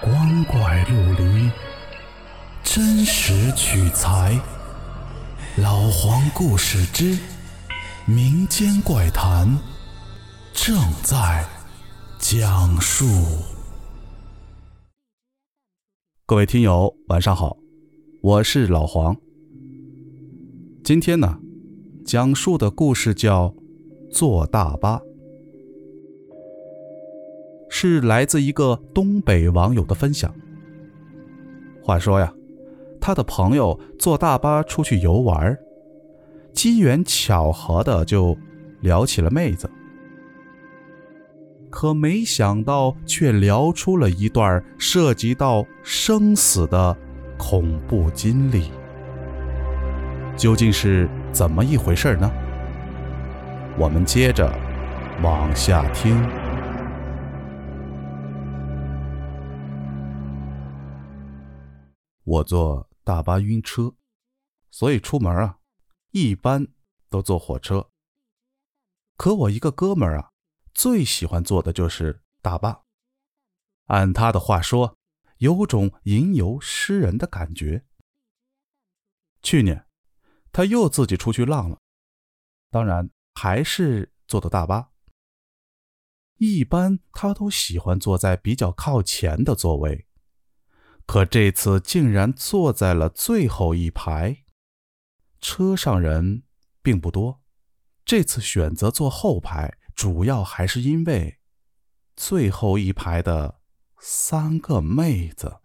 光怪陆离，真实取材。老黄故事之民间怪谈正在讲述。各位听友，晚上好，我是老黄。今天呢，讲述的故事叫《坐大巴》。是来自一个东北网友的分享。话说呀，他的朋友坐大巴出去游玩，机缘巧合的就聊起了妹子，可没想到却聊出了一段涉及到生死的恐怖经历。究竟是怎么一回事呢？我们接着往下听。我坐大巴晕车，所以出门啊，一般都坐火车。可我一个哥们儿啊，最喜欢坐的就是大巴。按他的话说，有种吟游诗人的感觉。去年，他又自己出去浪了，当然还是坐的大巴。一般他都喜欢坐在比较靠前的座位。可这次竟然坐在了最后一排，车上人并不多。这次选择坐后排，主要还是因为最后一排的三个妹子。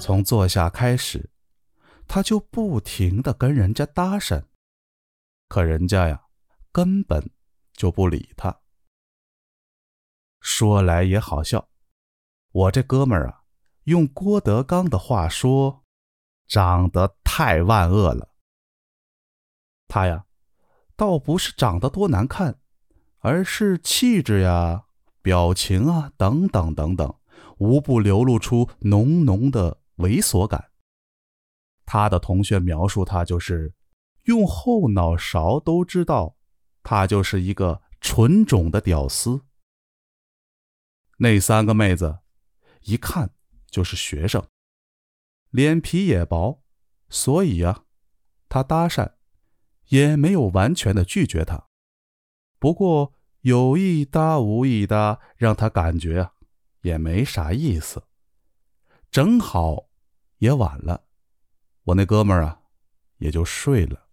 从坐下开始，他就不停的跟人家搭讪，可人家呀，根本就不理他。说来也好笑，我这哥们儿啊，用郭德纲的话说，长得太万恶了。他呀，倒不是长得多难看，而是气质呀、表情啊等等等等，无不流露出浓浓的猥琐感。他的同学描述他就是，用后脑勺都知道，他就是一个纯种的屌丝。那三个妹子，一看就是学生，脸皮也薄，所以呀，他搭讪也没有完全的拒绝她。不过有意搭无意搭，让他感觉啊，也没啥意思。正好也晚了，我那哥们儿啊，也就睡了。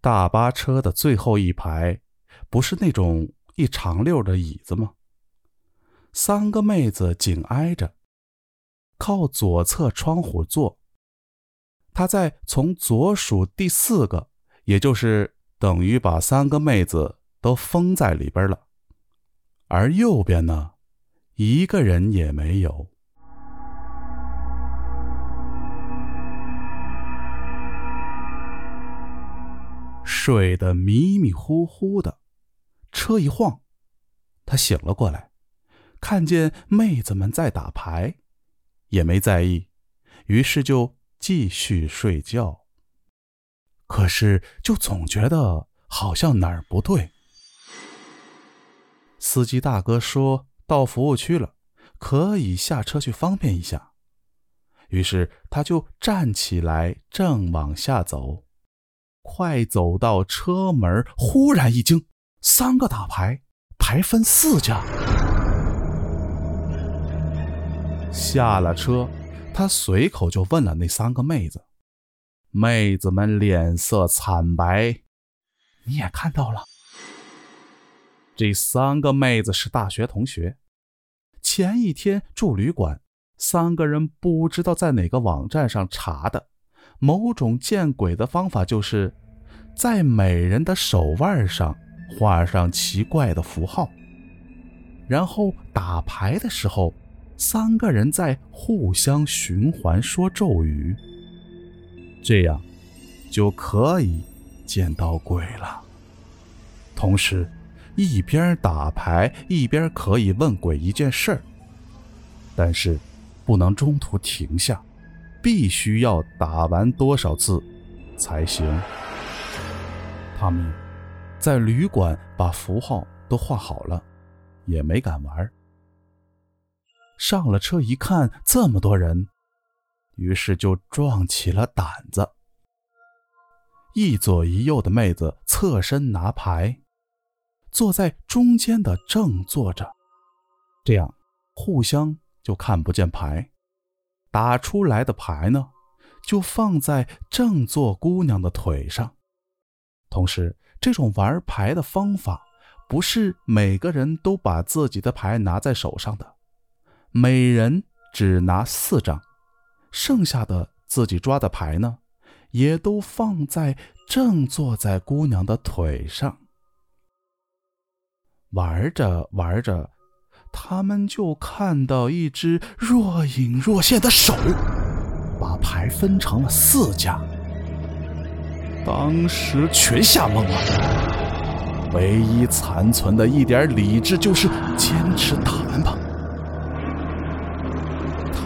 大巴车的最后一排，不是那种一长溜的椅子吗？三个妹子紧挨着，靠左侧窗户坐。他在从左数第四个，也就是等于把三个妹子都封在里边了。而右边呢，一个人也没有。睡得迷迷糊糊的，车一晃，他醒了过来。看见妹子们在打牌，也没在意，于是就继续睡觉。可是就总觉得好像哪儿不对。司机大哥说到服务区了，可以下车去方便一下。于是他就站起来，正往下走，快走到车门，忽然一惊，三个打牌，牌分四家。下了车，他随口就问了那三个妹子，妹子们脸色惨白。你也看到了，这三个妹子是大学同学，前一天住旅馆，三个人不知道在哪个网站上查的，某种见鬼的方法，就是在每人的手腕上画上奇怪的符号，然后打牌的时候。三个人在互相循环说咒语，这样就可以见到鬼了。同时，一边打牌一边可以问鬼一件事儿，但是不能中途停下，必须要打完多少次才行。他们在旅馆把符号都都画好了，也没敢玩。上了车一看，这么多人，于是就壮起了胆子。一左一右的妹子侧身拿牌，坐在中间的正坐着，这样互相就看不见牌。打出来的牌呢，就放在正坐姑娘的腿上。同时，这种玩牌的方法不是每个人都把自己的牌拿在手上的，每人只拿四张，剩下的自己抓的牌呢？也都放在正坐在姑娘的腿上，玩着玩着，他们就看到一只若隐若现的手，把牌分成了四家。当时全吓懵了，唯一残存的一点理智就是坚持打完吧。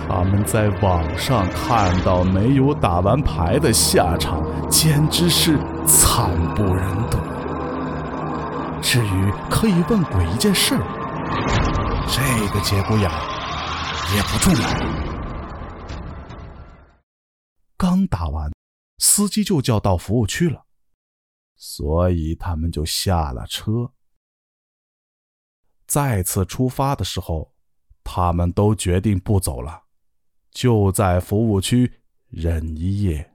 他们在网上看到没有打完牌的下场，简直是惨不忍睹。至于可以问鬼一件事，这个节骨眼也不重要。刚打完，司机就叫到服务区了，所以他们就下了车。再次出发的时候，他们都决定不走了。就在服务区忍一夜。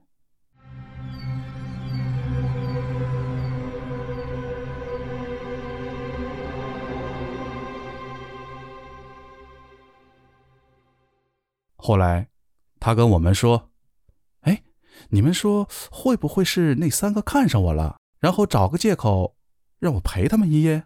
后来，他跟我们说：“哎，你们说会不会是那三个看上我了，然后找个借口让我陪他们一夜？”